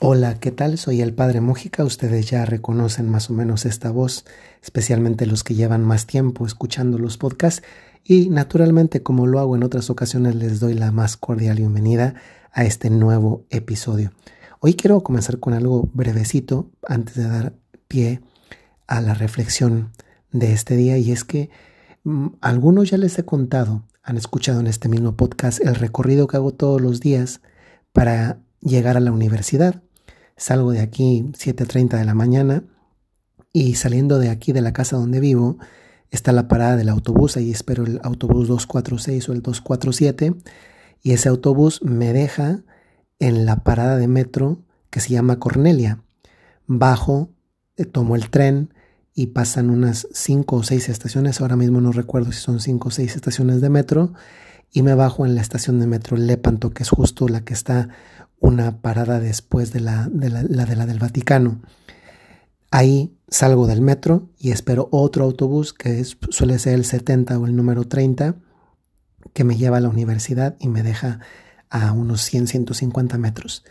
Hola, ¿qué tal? Soy el Padre Mújica. Ustedes ya reconocen más o menos esta voz, especialmente los que llevan más tiempo escuchando los podcasts. Y naturalmente, como lo hago en otras ocasiones, les doy la más cordial bienvenida a este nuevo episodio. Hoy quiero comenzar con algo brevecito antes de dar pie a la reflexión de este día y es que mm, algunos ya les he contado, han escuchado en este mismo podcast el recorrido que hago todos los días para llegar a la universidad. Salgo de aquí 7.30 de la mañana y saliendo de aquí de la casa donde vivo está la parada del autobús, ahí espero el autobús 246 o el 247 y ese autobús me deja en la parada de metro que se llama Cornelia. Bajo, eh, tomo el tren y pasan unas 5 o 6 estaciones, ahora mismo no recuerdo si son 5 o 6 estaciones de metro y me bajo en la estación de metro Lepanto, que es justo la que está una parada después de la, de la, de la del Vaticano. Ahí salgo del metro y espero otro autobús que suele ser el 70 o el número 30 que me lleva a la universidad y me deja a unos 100, 150 metros.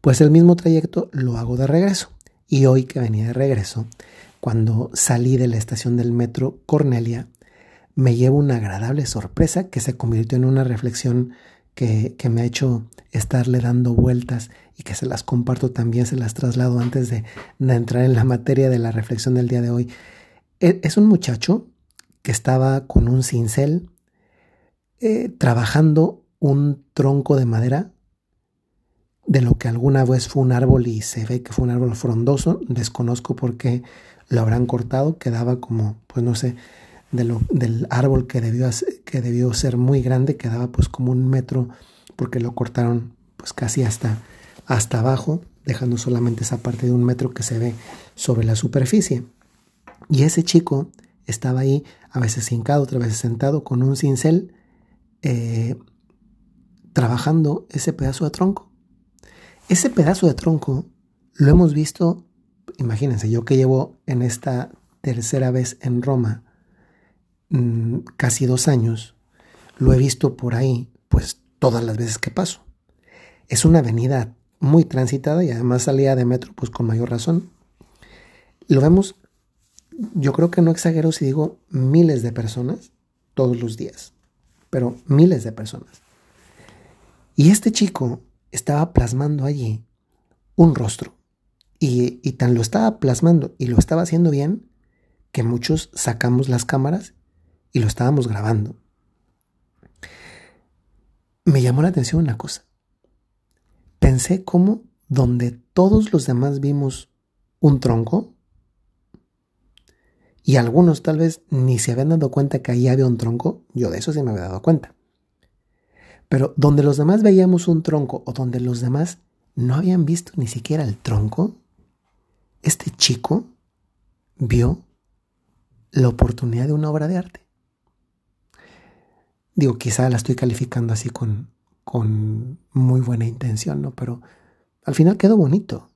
Pues el mismo trayecto lo hago de regreso. Y hoy que venía de regreso, cuando salí de la estación del metro Cornelia, me llevo una agradable sorpresa que se convirtió en una reflexión que, me ha hecho estarle dando vueltas y que se las comparto también, se las traslado antes de, entrar en la materia de la reflexión del día de hoy. E, es un muchacho que estaba con un cincel eh, trabajando un tronco de madera de lo que alguna vez fue un árbol y se ve que fue un árbol frondoso. Desconozco por qué lo habrán cortado, quedaba como, pues no sé, del árbol que debió, que debió ser muy grande, quedaba pues como un metro porque lo cortaron pues casi hasta, hasta abajo, dejando solamente esa parte de un metro que se ve sobre la superficie. Y ese chico estaba ahí, a veces hincado, otras veces sentado, con un cincel, eh, trabajando ese pedazo de tronco. Ese pedazo de tronco lo hemos visto, imagínense, yo que llevo en esta tercera vez en Roma, Mm, casi dos años, lo he visto por ahí, todas las veces que paso. Es una avenida muy transitada y además salida de metro, pues con mayor razón. Lo vemos, yo creo que no exagero si digo miles de personas todos los días, pero miles de personas. Y este chico estaba plasmando allí un rostro. Y, y, tan lo estaba plasmando y lo estaba haciendo bien que muchos sacamos las cámaras y lo estábamos grabando. Me llamó la atención una cosa. Pensé cómo donde todos los demás vimos un tronco, y algunos tal vez ni se habían dado cuenta que ahí había un tronco, yo de eso sí me había dado cuenta. Pero donde los demás veíamos un tronco o donde los demás no habían visto ni siquiera el tronco, este chico vio la oportunidad de una obra de arte. Digo, quizá la estoy calificando así con, con muy buena intención, ¿no? Pero al final quedó bonito.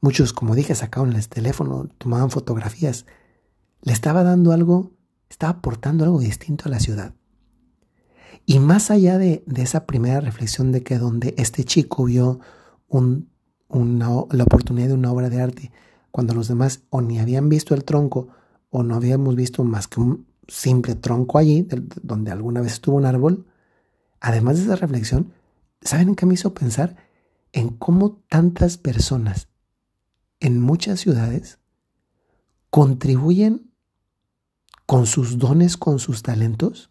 Muchos, como dije, sacaban el teléfono, tomaban fotografías. Le estaba dando algo, estaba aportando algo distinto a la ciudad. Y más allá de, esa primera reflexión de que donde este chico vio un, la oportunidad de una obra de arte, cuando los demás o ni habían visto el tronco o no habíamos visto más que un, simple tronco allí, donde alguna vez estuvo un árbol, además de esa reflexión, ¿saben en qué me hizo pensar? En cómo tantas personas en muchas ciudades contribuyen con sus dones, con sus talentos,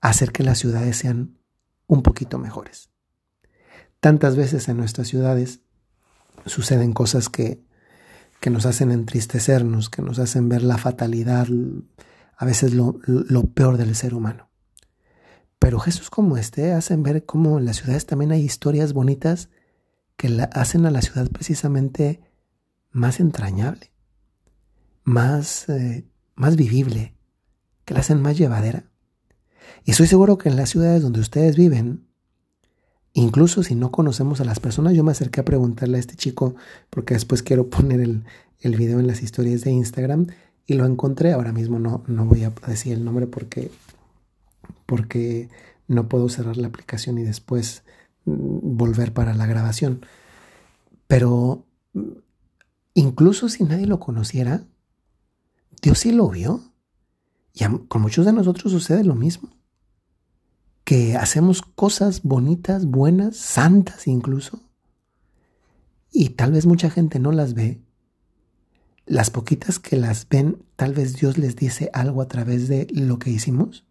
a hacer que las ciudades sean un poquito mejores. Tantas veces en nuestras ciudades suceden cosas que, que nos hacen entristecernos, que nos hacen ver la fatalidad, a veces lo, peor del ser humano. Pero Jesús como este hacen ver cómo en las ciudades también hay historias bonitas que la, hacen a la ciudad precisamente más entrañable, más, eh, más vivible, que la hacen más llevadera. Y estoy seguro que en las ciudades donde ustedes viven, incluso si no conocemos a las personas, yo me acerqué a preguntarle a este chico, porque después quiero poner el, el video en las historias de Instagram, y lo encontré. Ahora mismo no, no voy a decir el nombre porque, porque no puedo cerrar la aplicación y después mm, volver para la grabación. Pero incluso si nadie lo conociera, Dios sí lo vio. Y con muchos de nosotros sucede lo mismo. Que hacemos cosas bonitas, buenas, santas incluso. Y tal vez mucha gente no las ve. Las poquitas que las ven, tal vez Dios les dice algo a través de lo que hicimos.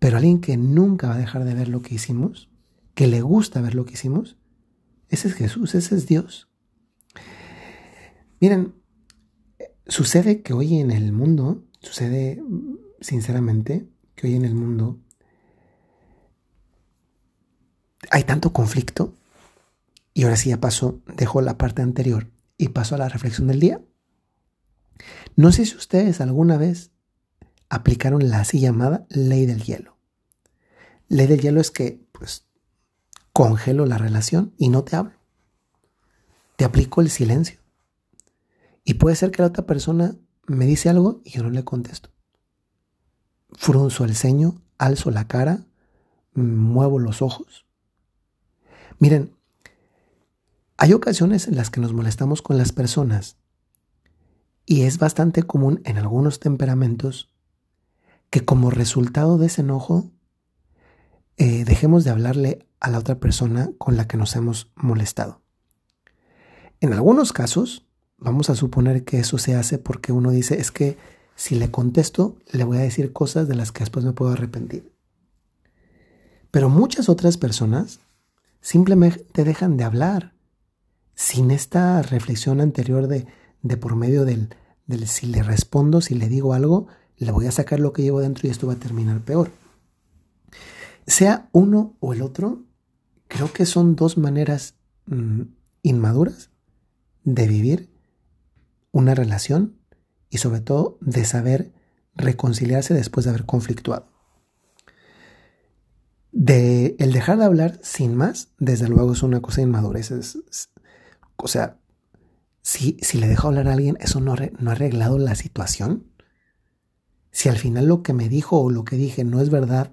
Pero alguien que nunca va a dejar de ver lo que hicimos, que le gusta ver lo que hicimos, ese es Jesús, ese es Dios. Miren, sucede que hoy en el mundo, sucede sinceramente que hoy en el mundo hay tanto conflicto, y ahora sí ya paso, dejo la parte anterior y paso a la reflexión del día. No sé si ustedes alguna vez aplicaron la así llamada ley del hielo. Ley del hielo es que, pues, congelo la relación y no te hablo. Te aplico el silencio. Y puede ser que la otra persona me dice algo y yo no le contesto. Frunzo el ceño, alzo la cara, muevo los ojos. Miren, hay ocasiones en las que nos molestamos con las personas y es bastante común en algunos temperamentos que como resultado de ese enojo eh, dejemos de hablarle a la otra persona con la que nos hemos molestado. En algunos casos, vamos a suponer que eso se hace porque uno dice, es que si le contesto, le voy a decir cosas de las que después me puedo arrepentir. Pero muchas otras personas simplemente dejan de hablar sin esta reflexión anterior de, de por medio del, del si le respondo, si le digo algo, le voy a sacar lo que llevo dentro y esto va a terminar peor. Sea uno o el otro, creo que son dos maneras mm, inmaduras de vivir una relación y sobre todo de saber reconciliarse después de haber conflictuado. De el dejar de hablar sin más, desde luego es una cosa de inmadurez. O sea, si, si, le dejo hablar a alguien, eso no, no ha arreglado la situación. Si al final lo que me dijo o lo que dije no es verdad,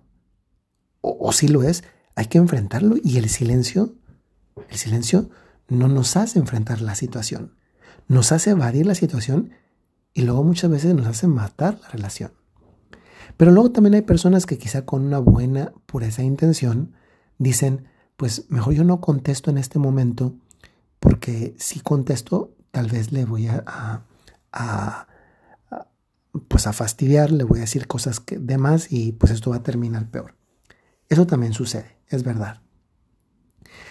o, o si lo es, hay que enfrentarlo y el silencio, el silencio no nos hace enfrentar la situación nos hace evadir la situación y luego muchas veces nos hace matar la relación. Pero luego también hay personas que quizá con una buena pureza de intención dicen, pues mejor yo no contesto en este momento porque si contesto tal vez le voy a, pues a fastidiar, le voy a decir cosas que, de más y pues esto va a terminar peor. Eso también sucede, es verdad.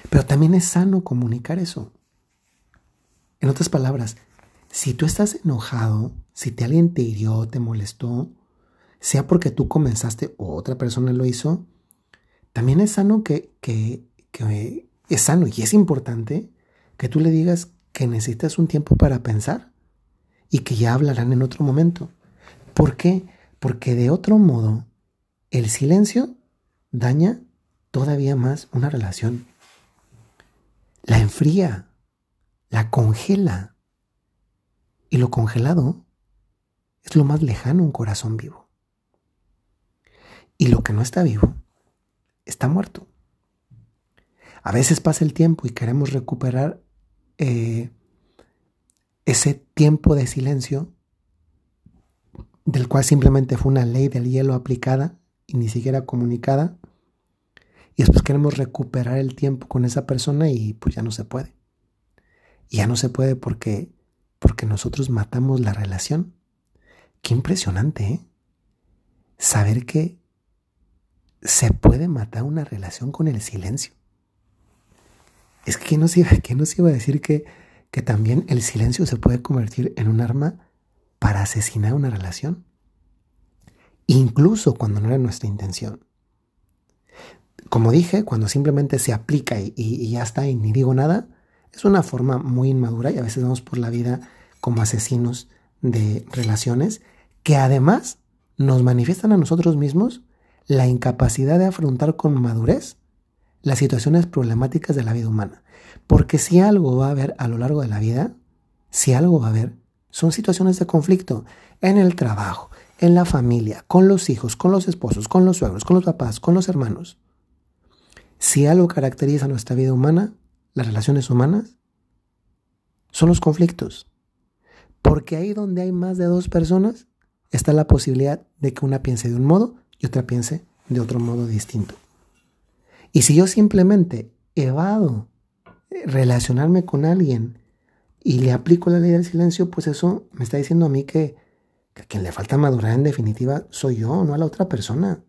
Pero también es sano comunicar eso. En otras palabras, si tú estás enojado, si te alguien te hirió, te molestó, sea porque tú comenzaste o otra persona lo hizo, también es sano que, que, que es sano y es importante que tú le digas que necesitas un tiempo para pensar y que ya hablarán en otro momento. ¿Por qué? Porque de otro modo el silencio daña todavía más una relación. La enfría, la congela. Y lo congelado es lo más lejano un corazón vivo. Y lo que no está vivo está muerto. A veces pasa el tiempo y queremos recuperar eh, ese tiempo de silencio del cual simplemente fue una ley del hielo aplicada y ni siquiera comunicada. Y después queremos recuperar el tiempo con esa persona y pues ya no se puede. Ya no se puede porque, porque nosotros matamos la relación. Qué impresionante, ¿eh? Saber que se puede matar una relación con el silencio. Es que nos iba, ¿qué nos iba a decir que, que también el silencio se puede convertir en un arma para asesinar una relación? Incluso cuando no era nuestra intención. Como dije, cuando simplemente se aplica y, y ya está y ni digo nada, es una forma muy inmadura y a veces vamos por la vida como asesinos de relaciones que además nos manifiestan a nosotros mismos la incapacidad de afrontar con madurez las situaciones problemáticas de la vida humana. Porque si algo va a haber a lo largo de la vida, si algo va a haber, son situaciones de conflicto en el trabajo, en la familia, con los hijos, con los esposos, con los suegros, con los papás, con los hermanos. Si algo caracteriza nuestra vida humana, las relaciones humanas son los conflictos. Porque ahí donde hay más de dos personas está la posibilidad de que una piense de un modo y otra piense de otro modo distinto. Y si yo simplemente evado relacionarme con alguien y le aplico la ley del silencio, pues eso me está diciendo a mí que, que a quien le falta madurar en definitiva soy yo, no a la otra persona.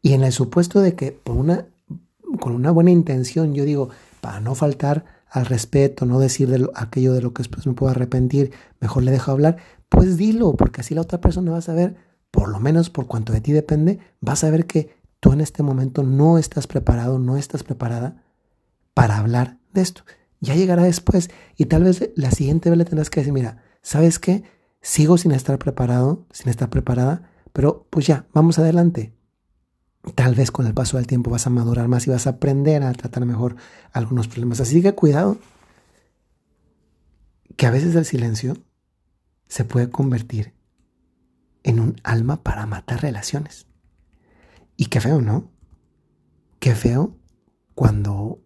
Y en el supuesto de que por una, con una buena intención yo digo, para no faltar al respeto, no decir de aquello de lo que después me puedo arrepentir, mejor le dejo hablar, pues dilo, porque así la otra persona va a saber, por lo menos por cuanto de ti depende, va a saber que tú en este momento no estás preparado, no estás preparada para hablar de esto. Ya llegará después y tal vez la siguiente vez le tendrás que decir, mira, ¿sabes qué? Sigo sin estar preparado, sin estar preparada, pero pues ya, vamos adelante. Tal vez con el paso del tiempo vas a madurar más y vas a aprender a tratar mejor algunos problemas. Así que cuidado, que a veces el silencio se puede convertir en un alma para matar relaciones. Y qué feo, ¿no? Qué feo cuando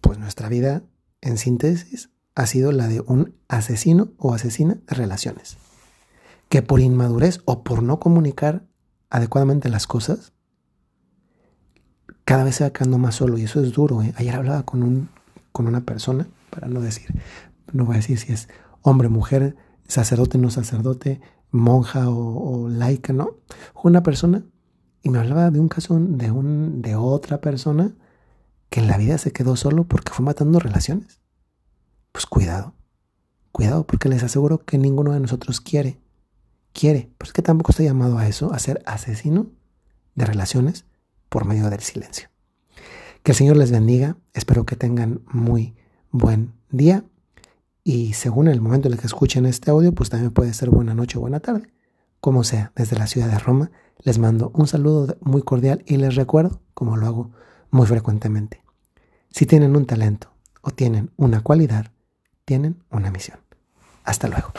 pues nuestra vida, en síntesis, ha sido la de un asesino o asesina de relaciones. Que por inmadurez o por no comunicar adecuadamente las cosas, cada vez se va quedando más solo. Y eso es duro. ¿eh? Ayer hablaba con, un, con una persona, para no decir, no voy a decir si es hombre, mujer, sacerdote, no sacerdote, monja o, o laica, ¿no? Una persona y me hablaba de un caso de, un, de otra persona que en la vida se quedó solo porque fue matando relaciones. Pues cuidado, cuidado, porque les aseguro que ninguno de nosotros quiere, quiere, pero es que tampoco estoy llamado a eso, a ser asesino de relaciones por medio del silencio. Que el Señor les bendiga, espero que tengan muy buen día y según el momento en el que escuchen este audio, pues también puede ser buena noche o buena tarde. Como sea, desde la ciudad de Roma, les mando un saludo muy cordial y les recuerdo, como lo hago muy frecuentemente. Si tienen un talento o tienen una cualidad, tienen una misión. Hasta luego.